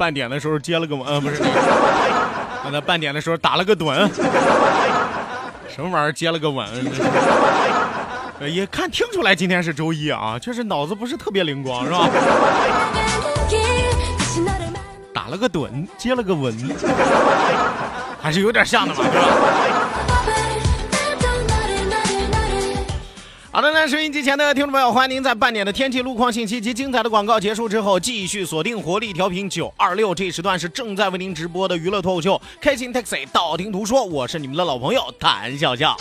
半点的时候接了个吻，呃，不是，刚才半点的时候打了个盹，什么玩意儿接了个吻？也看听出来今天是周一啊，确实脑子不是特别灵光，是吧？打了个盹，接了个吻，还是有点像的嘛，是吧？好的，那收音机前的听众朋友，欢迎您在半点的天气、路况信息及精彩的广告结束之后，继续锁定活力调频九二六，这时段是正在为您直播的娱乐脱口秀《开心 Taxi》，道听途说，我是你们的老朋友谭笑笑。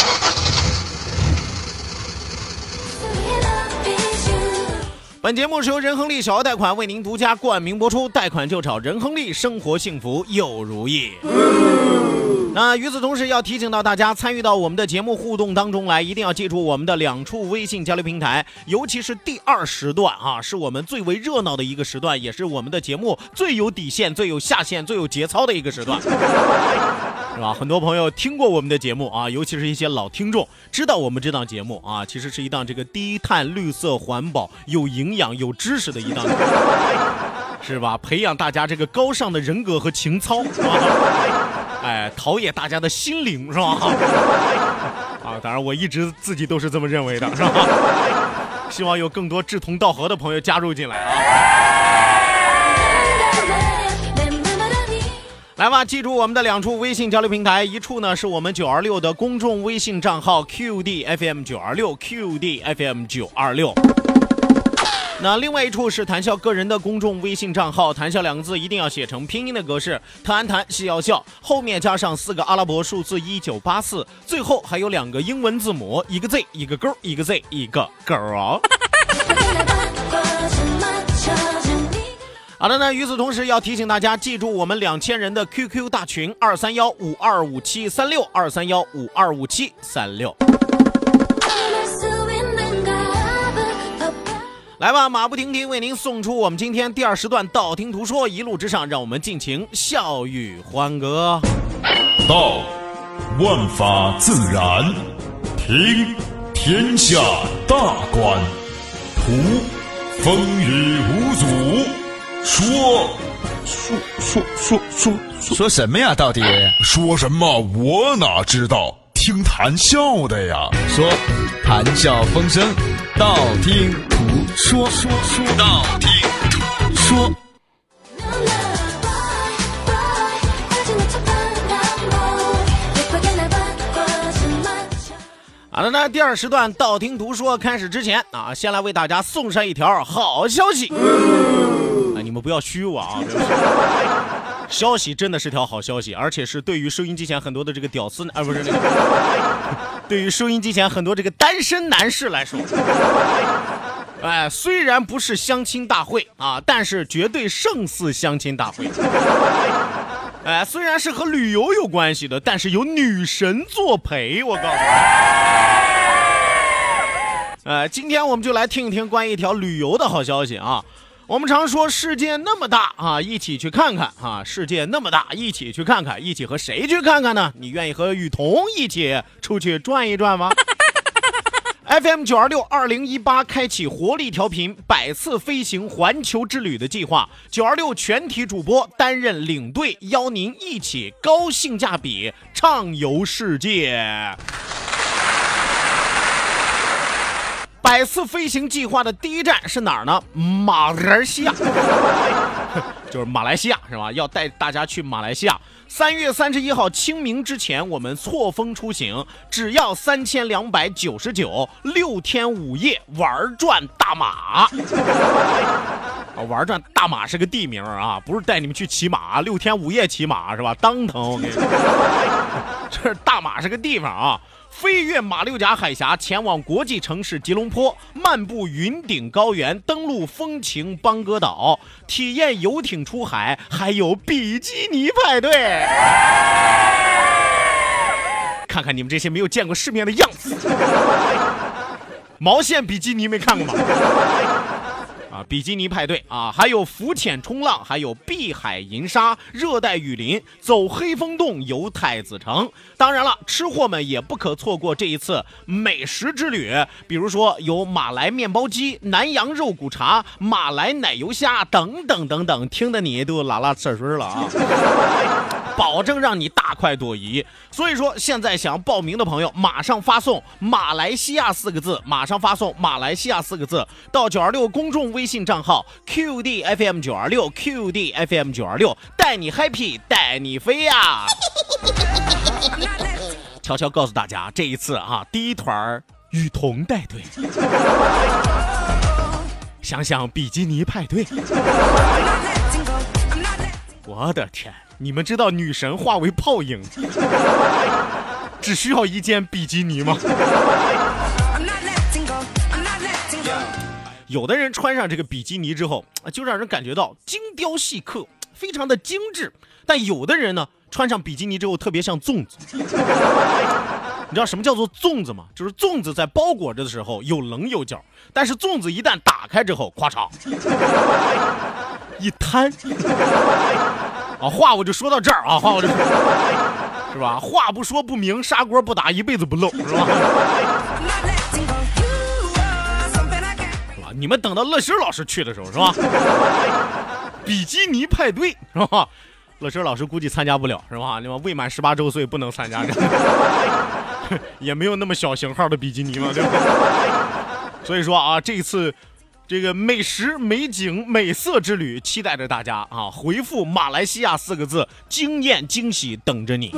本节目是由仁亨利小额贷款为您独家冠名播出，贷款就找仁亨利，生活幸福又如意。那与此同时，要提醒到大家，参与到我们的节目互动当中来，一定要记住我们的两处微信交流平台，尤其是第二时段啊，是我们最为热闹的一个时段，也是我们的节目最有底线、最有下限、最有节操的一个时段，是吧？很多朋友听过我们的节目啊，尤其是一些老听众，知道我们这档节目啊，其实是一档这个低碳、绿色、环保、有营养、有知识的一档节目，是吧？培养大家这个高尚的人格和情操。啊 哎，陶冶大家的心灵，是吧？啊，当然，我一直自己都是这么认为的，是吧？希望有更多志同道合的朋友加入进来啊！来吧，记住我们的两处微信交流平台，一处呢是我们九二六的公众微信账号 QDFM 九二六 QDFM 九二六。那另外一处是谈笑个人的公众微信账号，谈笑两个字一定要写成拼音的格式，谈谈笑笑，后面加上四个阿拉伯数字一九八四，最后还有两个英文字母，一个 Z 一个勾，一个 Z 一个勾。好的呢，与此同时要提醒大家记住我们两千人的 QQ 大群二三幺五二五七三六二三幺五二五七三六。来吧，马不停蹄为您送出我们今天第二时段《道听途说》，一路之上，让我们尽情笑语欢歌。道，万法自然；听，天下大观；图，风雨无阻；说，说说说说说什么呀？到底说什么？我哪知道？听谈笑的呀。说，谈笑风生，道听途说，说说道听途说。好的，那第二时段道听途说开始之前啊，先来为大家送上一条好消息。啊，你们不要虚我啊！消息真的是条好消息，而且是对于收音机前很多的这个屌丝，啊，不是那个，对于收音机前很多这个单身男士来说，哎，虽然不是相亲大会啊，但是绝对胜似相亲大会。哎，虽然是和旅游有关系的，但是有女神作陪，我告诉你。呃，今天我们就来听一听关于一条旅游的好消息啊。我们常说世界那么大啊，一起去看看啊！世界那么大，一起去看看，一起和谁去看看呢？你愿意和雨桐一起出去转一转吗？FM 九二六二零一八开启活力调频百次飞行环球之旅的计划，九二六全体主播担任领队，邀您一起高性价比畅游世界。百次飞行计划的第一站是哪儿呢？马来西亚，就是马来西亚是吧？要带大家去马来西亚。三月三十一号清明之前，我们错峰出行，只要三千两百九十九，六天五夜玩转大马。啊，玩转大马是个地名啊，不是带你们去骑马，六天五夜骑马是吧？当疼，我跟你，这大马是个地方啊。飞越马六甲海峡，前往国际城市吉隆坡，漫步云顶高原，登陆风情邦哥岛，体验游艇出海，还有比基尼派对。看看你们这些没有见过世面的样子，毛线比基尼没看过吗？比基尼派对啊，还有浮潜冲浪，还有碧海银沙、热带雨林，走黑风洞，游太子城。当然了，吃货们也不可错过这一次美食之旅，比如说有马来面包鸡、南洋肉骨茶、马来奶油虾等等等等，听得你都拉拉扯水了啊！保证让你大快朵颐。所以说，现在想要报名的朋友，马上发送“马来西亚”四个字，马上发送“马来西亚”四个字到九二六公众微信账号 QDFM 九二六 QDFM 九二六，带你 happy，带你飞呀！悄悄告诉大家，这一次啊，第一团雨桐带队，想想比基尼派对，我的天！你们知道女神化为泡影，只需要一件比基尼吗？有的人穿上这个比基尼之后，就让人感觉到精雕细刻，非常的精致。但有的人呢，穿上比基尼之后特别像粽子。你知道什么叫做粽子吗？就是粽子在包裹着的时候有棱有角，但是粽子一旦打开之后，咵嚓一摊。啊，话我就说到这儿啊，话我就，是吧？话不说不明，砂锅不打一辈子不漏，是吧？是吧？你们等到乐心老师去的时候，是吧？比基尼派对，是吧？乐心老师估计参加不了，是吧？你们未满十八周岁不能参加，也没有那么小型号的比基尼嘛，对吧？所以说啊，这一次。这个美食、美景、美色之旅，期待着大家啊！回复“马来西亚”四个字，惊艳惊喜等着你。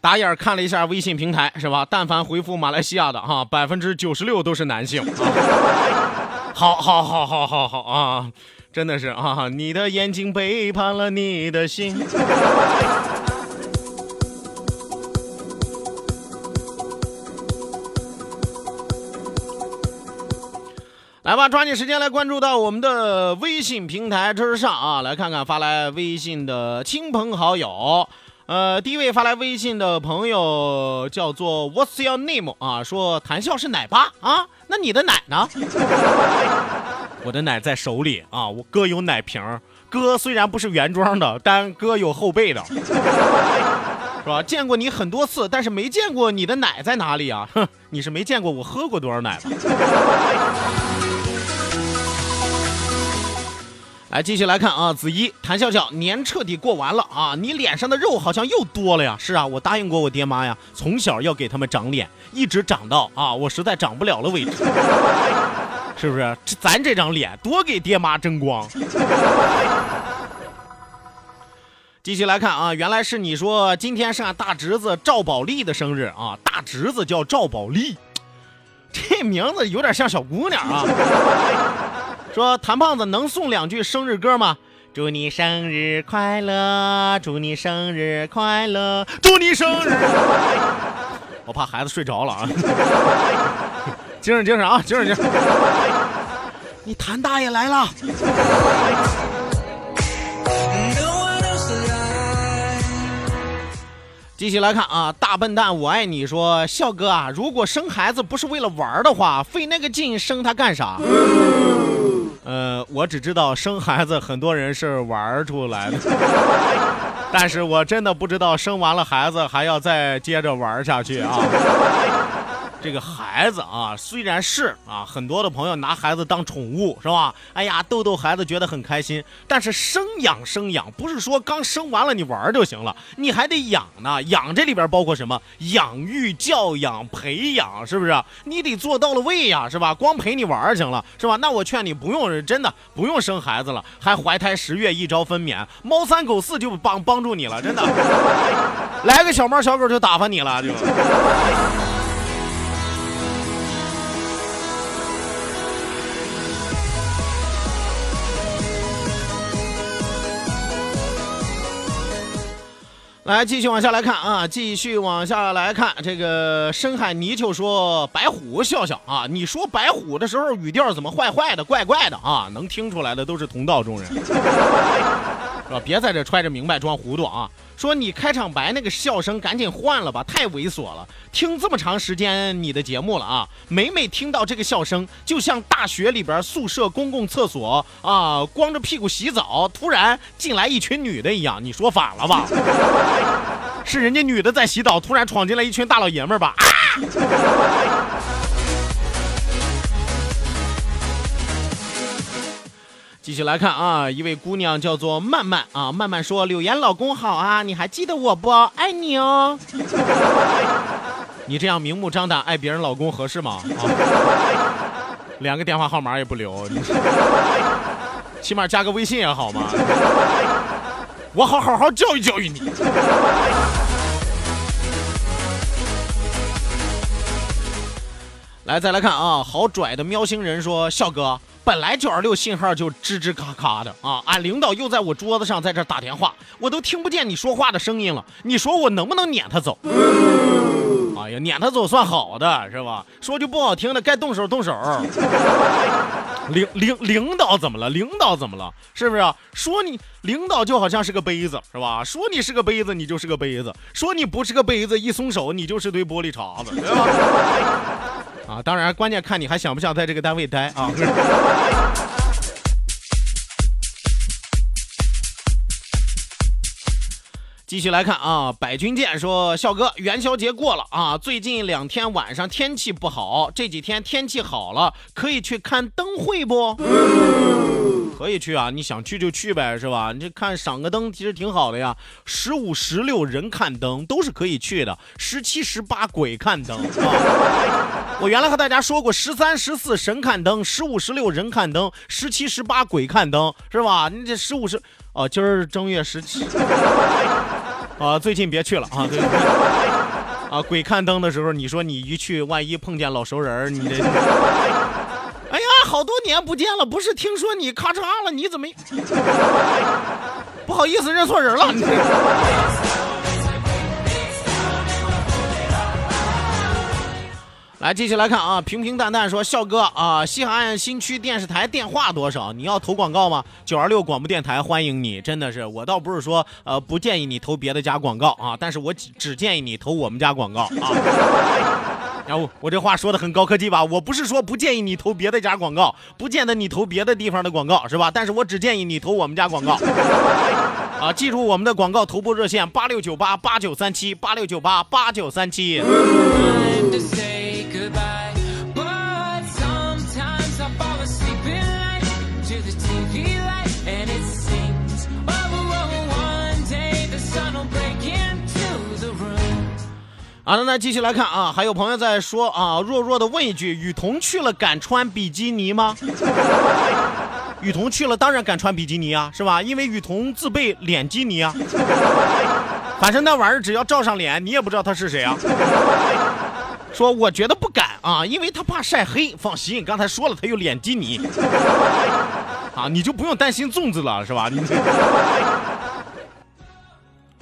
打眼看了一下微信平台，是吧？但凡回复“马来西亚”的哈，百分之九十六都是男性。好好好好好好啊！真的是啊！你的眼睛背叛了你的心。来吧，抓紧时间来关注到我们的微信平台之上啊！来看看发来微信的亲朋好友。呃，第一位发来微信的朋友叫做 What's your name 啊？说谈笑是奶爸啊？那你的奶呢？我的奶在手里啊！我哥有奶瓶，哥虽然不是原装的，但哥有后背的，是吧？见过你很多次，但是没见过你的奶在哪里啊？哼，你是没见过我喝过多少奶吧？来，继续来看啊，子怡，谭笑笑，年彻底过完了啊，你脸上的肉好像又多了呀。是啊，我答应过我爹妈呀，从小要给他们长脸，一直长到啊，我实在长不了了为止。是不是？这咱这张脸多给爹妈争光。继续来看啊，原来是你说今天是俺大侄子赵宝利的生日啊，大侄子叫赵宝利，这名字有点像小姑娘啊。说谭胖子能送两句生日歌吗？祝你生日快乐，祝你生日快乐，祝你生日。我怕孩子睡着了啊！精神精神啊，精神精神。你谭大爷来了。继续来看啊，大笨蛋我爱你说笑哥啊，如果生孩子不是为了玩的话，费那个劲生他干啥？呃，我只知道生孩子很多人是玩出来的，但是我真的不知道生完了孩子还要再接着玩下去啊。这个孩子啊，虽然是啊，很多的朋友拿孩子当宠物，是吧？哎呀，逗逗孩子觉得很开心。但是生养生养，不是说刚生完了你玩就行了，你还得养呢。养这里边包括什么？养育、教养、培养，是不是？你得做到了位呀，是吧？光陪你玩行了，是吧？那我劝你不用，真的不用生孩子了，还怀胎十月一朝分娩，猫三狗四就帮帮助你了，真的。来个小猫小狗就打发你了，就。来，继续往下来看啊，继续往下来看。这个深海泥鳅说：“白虎笑笑啊，你说白虎的时候语调怎么坏坏的、怪怪的啊？能听出来的都是同道中人，是吧？别在这揣着明白装糊涂啊！说你开场白那个笑声赶紧换了吧，太猥琐了。听这么长时间你的节目了啊，每每听到这个笑声，就像大学里边宿舍公共厕所啊，光着屁股洗澡，突然进来一群女的一样。你说反了吧？是人家女的在洗澡，突然闯进来一群大老爷们儿吧？啊！继续来看啊，一位姑娘叫做曼曼啊，曼曼说：“柳岩老公好啊，你还记得我不？爱你哦。” 你这样明目张胆爱别人老公合适吗？啊，连个电话号码也不留，起码加个微信也好吗？我好好好教育教育你。来，再来看啊，好拽的喵星人说：“笑哥。”本来九二六信号就吱吱咔咔的啊！俺领导又在我桌子上在这打电话，我都听不见你说话的声音了。你说我能不能撵他走？哎呀，撵他走算好的是吧？说句不好听的，该动手动手。领领领导怎么了？领导怎么了？是不是？说你领导就好像是个杯子是吧？说你是个杯子，你就是个杯子；说你不是个杯子，一松手你就是堆玻璃碴子，对吧？啊，当然，关键看你还想不想在这个单位待啊。继续来看啊，百军舰说，笑哥，元宵节过了啊，最近两天晚上天气不好，这几天天气好了，可以去看灯会不？可以去啊，你想去就去呗，是吧？你这看赏个灯其实挺好的呀，十五、十六人看灯都是可以去的，十七、十八鬼看灯。啊 我原来和大家说过，十三、十四神看灯，十五、十六人看灯，十七、十八鬼看灯，是吧？你这十五十哦，今儿正月十七。啊，最近别去了啊！对啊，鬼看灯的时候，你说你一去，万一碰见老熟人，你这……好多年不见了，不是听说你咔嚓了？你怎么？不好意思，认错人了。来，继续来看啊！平平淡淡说：“笑哥啊，西海岸新区电视台电话多少？你要投广告吗？九二六广播电台欢迎你，真的是，我倒不是说呃不建议你投别的家广告啊，但是我只建议你投我们家广告啊。然后我这话说的很高科技吧？我不是说不建议你投别的家广告，不见得你投别的地方的广告是吧？但是我只建议你投我们家广告 啊！记住我们的广告投播热线：八六九八八九三七八六九八八九三七。”好的，那继续来看啊，还有朋友在说啊，弱弱的问一句：雨桐去了敢穿比基尼吗？雨桐去了当然敢穿比基尼啊，是吧？因为雨桐自备脸基尼啊。反正那玩意儿只要照上脸，你也不知道他是谁啊。说我觉得不敢啊，因为他怕晒黑。放心，刚才说了他有脸基尼啊，你就不用担心粽子了，是吧？你。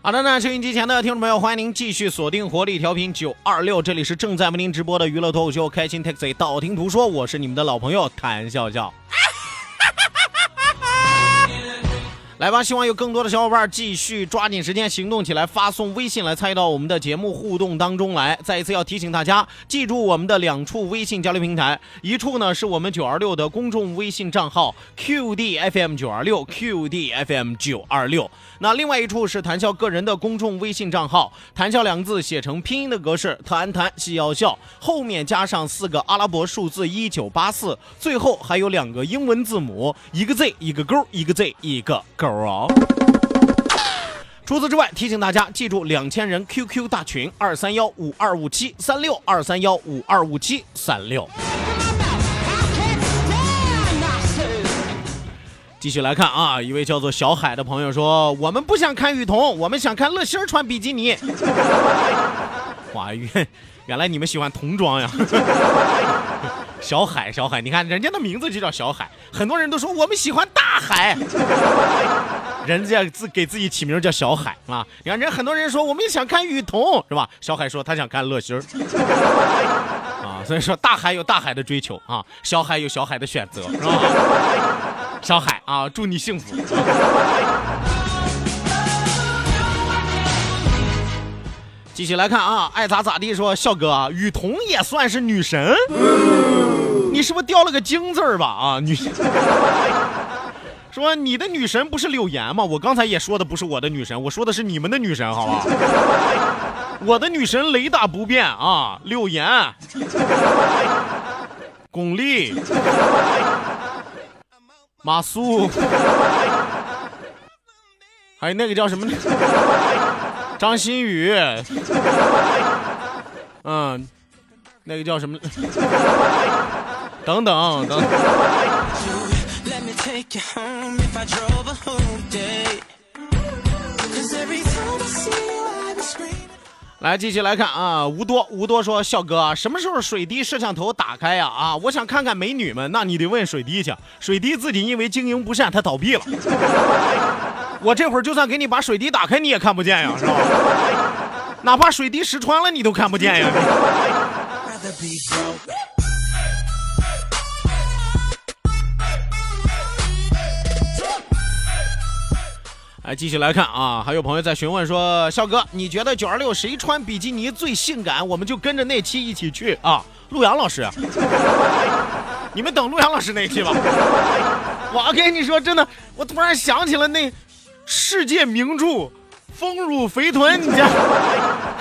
好的那，收音机前的听众朋友，欢迎您继续锁定活力调频九二六，这里是正在为您直播的娱乐脱口秀《开心 Taxi》，道听途说，我是你们的老朋友谭笑笑。来吧，希望有更多的小伙伴继续抓紧时间行动起来，发送微信来参与到我们的节目互动当中来。再一次要提醒大家，记住我们的两处微信交流平台，一处呢是我们九二六的公众微信账号 QDFM 九二六 QDFM 九二六，那另外一处是谈笑个人的公众微信账号，谈笑两个字写成拼音的格式，谈谈戏要笑，后面加上四个阿拉伯数字一九八四，最后还有两个英文字母，一个 Z 一个勾，一个 Z 一个勾哦。除此之外，提醒大家记住两千人 QQ 大群二三幺五二五七三六二三幺五二五七三六。继续来看啊，一位叫做小海的朋友说：“我们不想看雨桐，我们想看乐心穿比基尼。”哇，原原来你们喜欢童装呀！小海，小海，你看人家的名字就叫小海，很多人都说我们喜欢大海，人家自给自己起名叫小海啊。你看人很多人说我们想看雨桐是吧？小海说他想看乐心儿 啊，所以说大海有大海的追求啊，小海有小海的选择是吧？小海啊，祝你幸福。继续来看啊，爱咋咋地说，笑哥，雨桐也算是女神，你是不是掉了个精字儿吧？啊，女神。说你的女神不是柳岩吗？我刚才也说的不是我的女神，我说的是你们的女神，好吧？我的女神雷打不变啊，柳岩、巩俐、马苏，还有那个叫什么？张馨予，嗯，那个叫什么？等等等。来，继续来看啊，吴多吴多说，笑哥，什么时候水滴摄像头打开呀？啊，我想看看美女们。那你得问水滴去，水滴自己因为经营不善，他倒闭了。我这会儿就算给你把水滴打开，你也看不见呀，是吧？哪怕水滴石穿了，你都看不见呀。来，继续来看啊，还有朋友在询问说，肖哥，你觉得九二六谁穿比基尼最性感？我们就跟着那期一起去啊。陆阳老师，你们等陆阳老师那期吧。我跟你说，真的，我突然想起了那世界名著《丰乳肥臀》，你 这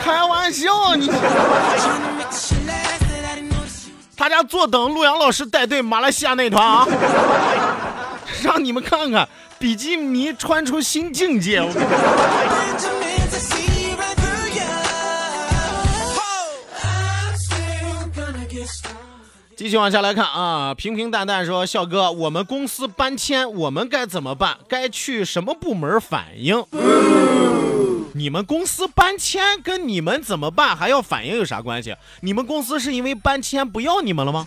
开玩笑你。他家坐等陆阳老师带队马来西亚那团啊，让你们看看比基尼穿出新境界。我跟你说继续往下来看啊，平平淡淡说：“笑哥，我们公司搬迁，我们该怎么办？该去什么部门反映？”你们公司搬迁跟你们怎么办还要反映有啥关系？你们公司是因为搬迁不要你们了吗？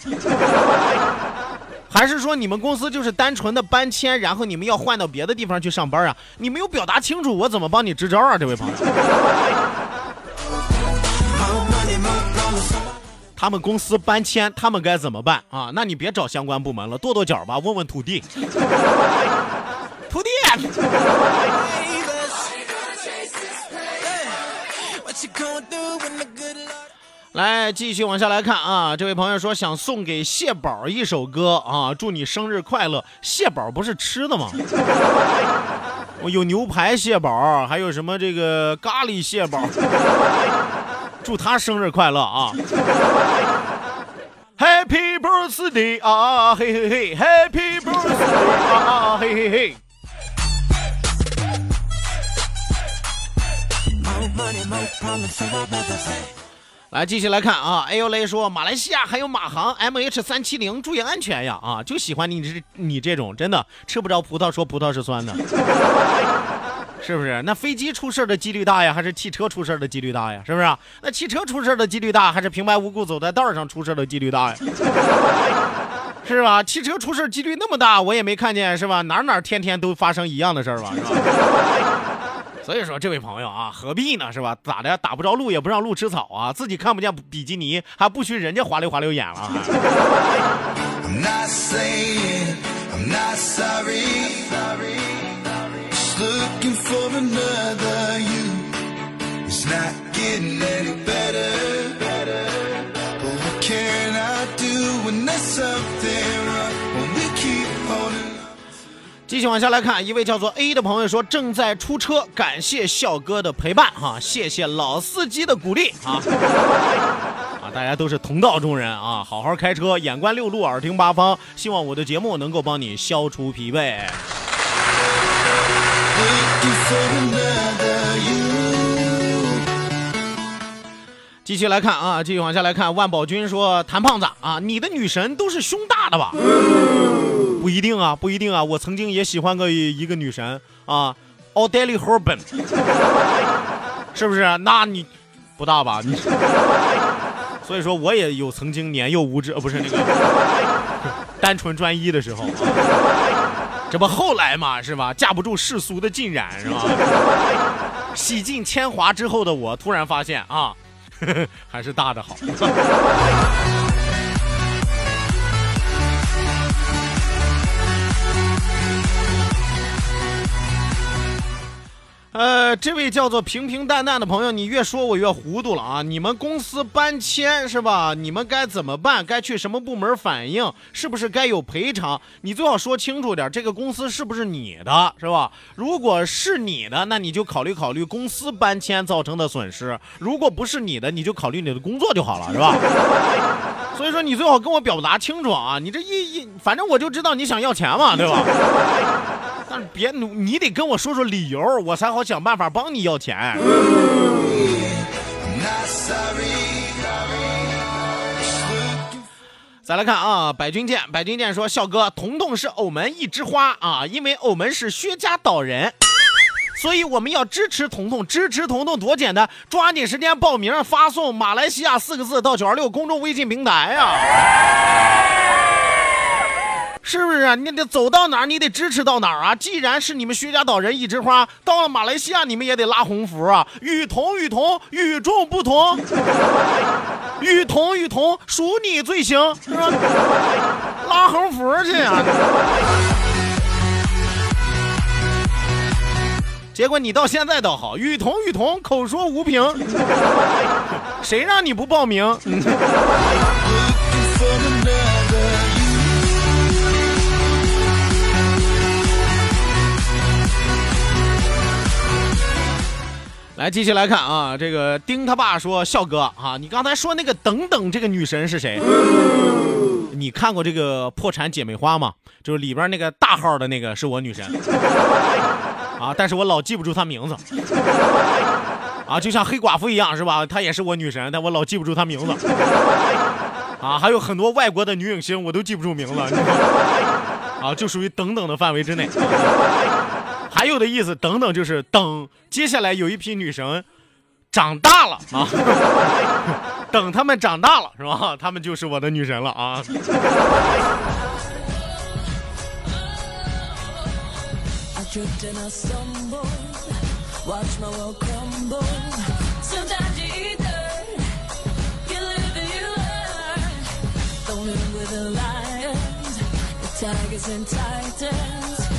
还是说你们公司就是单纯的搬迁，然后你们要换到别的地方去上班啊？你没有表达清楚，我怎么帮你支招啊，这位朋友？他们公司搬迁，他们该怎么办啊？那你别找相关部门了，跺跺脚吧，问问土地。土地。来，继续往下来看啊！这位朋友说想送给蟹宝一首歌啊，祝你生日快乐。蟹宝不是吃的吗？我 有牛排蟹宝，还有什么这个咖喱蟹堡。祝他生日快乐啊！Happy birthday 啊嘿嘿嘿，Happy birthday 啊嘿嘿嘿。来，继续来看啊！A U 雷说，马来西亚还有马航 M H 三七零，注意安全呀！啊，就喜欢你这你这种，真的吃不着葡萄说葡萄是酸的，是不是？那飞机出事的几率大呀，还是汽车出事的几率大呀？是不是？那汽车出事的几率大，还是平白无故走在道上出事的几率大呀？是吧？汽车出事几率那么大，我也没看见，是吧？哪哪天天都发生一样的事儿吧？是吧？所以说，这位朋友啊，何必呢？是吧？咋的？打不着路也不让路吃草啊？自己看不见比基尼，还不许人家滑溜滑溜眼了？继续往下来看，一位叫做 A 的朋友说正在出车，感谢笑哥的陪伴哈，谢谢老司机的鼓励啊 啊！大家都是同道中人啊，好好开车，眼观六路，耳听八方，希望我的节目能够帮你消除疲惫。继续来看啊，继续往下来看，万宝君说谭胖子啊，你的女神都是胸大的吧？不一定啊，不一定啊！我曾经也喜欢过一个女神啊，奥黛丽·赫本，是不是？那你不大吧？你，所以说我也有曾经年幼无知，呃，不是那个单纯专一的时候。这不后来嘛，是吧？架不住世俗的浸染，是吧？洗尽铅华之后的我，突然发现啊，还是大的好。呃，这位叫做平平淡淡的朋友，你越说我越糊涂了啊！你们公司搬迁是吧？你们该怎么办？该去什么部门反映？是不是该有赔偿？你最好说清楚点，这个公司是不是你的，是吧？如果是你的，那你就考虑考虑公司搬迁造成的损失；如果不是你的，你就考虑你的工作就好了，是吧？所以说，你最好跟我表达清楚啊！你这一一，反正我就知道你想要钱嘛，对吧？但是别努，你得跟我说说理由，我才好想办法帮你要钱。再来看啊，百军舰，百军舰说，笑哥，彤彤是偶门一枝花啊，因为偶门是薛家岛人，所以我们要支持彤彤，支持彤彤多简单，抓紧时间报名，发送马来西亚四个字到九二六公众微信平台呀。是不是啊？你得走到哪儿，你得支持到哪儿啊！既然是你们薛家岛人一枝花，到了马来西亚你们也得拉横幅啊！与同与同，与众不同，与同与同，属你最行，是吧？拉横幅去啊！结果你到现在倒好，与同与同，口说无凭，谁让你不报名？来，继续来看啊，这个丁他爸说：“笑哥啊，你刚才说那个等等这个女神是谁？你看过这个破产姐妹花吗？就是里边那个大号的那个是我女神啊，但是我老记不住她名字啊，就像黑寡妇一样是吧？她也是我女神，但我老记不住她名字啊。还有很多外国的女影星我都记不住名字啊，就属于等等的范围之内。”还有的意思，等等，就是等接下来有一批女神长大了啊，等她们长大了是吧？她们就是我的女神了啊。Tigers and titans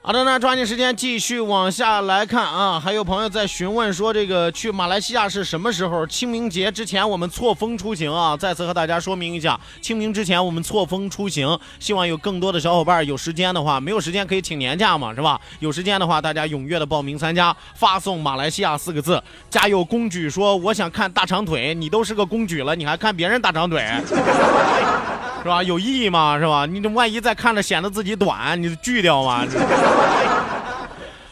好的，那抓紧时间继续往下来看啊。还有朋友在询问，说这个去马来西亚是什么时候？清明节之前我们错峰出行啊。再次和大家说明一下，清明之前我们错峰出行，希望有更多的小伙伴有时间的话，没有时间可以请年假嘛，是吧？有时间的话，大家踊跃的报名参加，发送“马来西亚”四个字。加油！公举说：我想看大长腿，你都是个公举了，你还看别人大长腿。是吧？有意义吗？是吧？你这万一再看着显得自己短，你锯掉吗？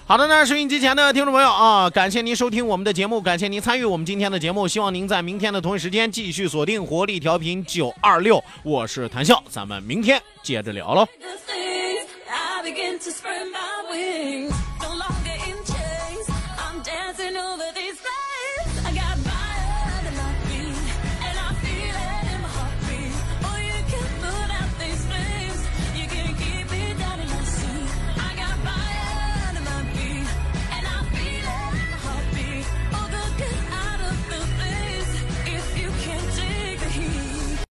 好的那，收音机前的听众朋友啊，感谢您收听我们的节目，感谢您参与我们今天的节目，希望您在明天的同一时间继续锁定活力调频九二六，我是谭笑，咱们明天接着聊喽。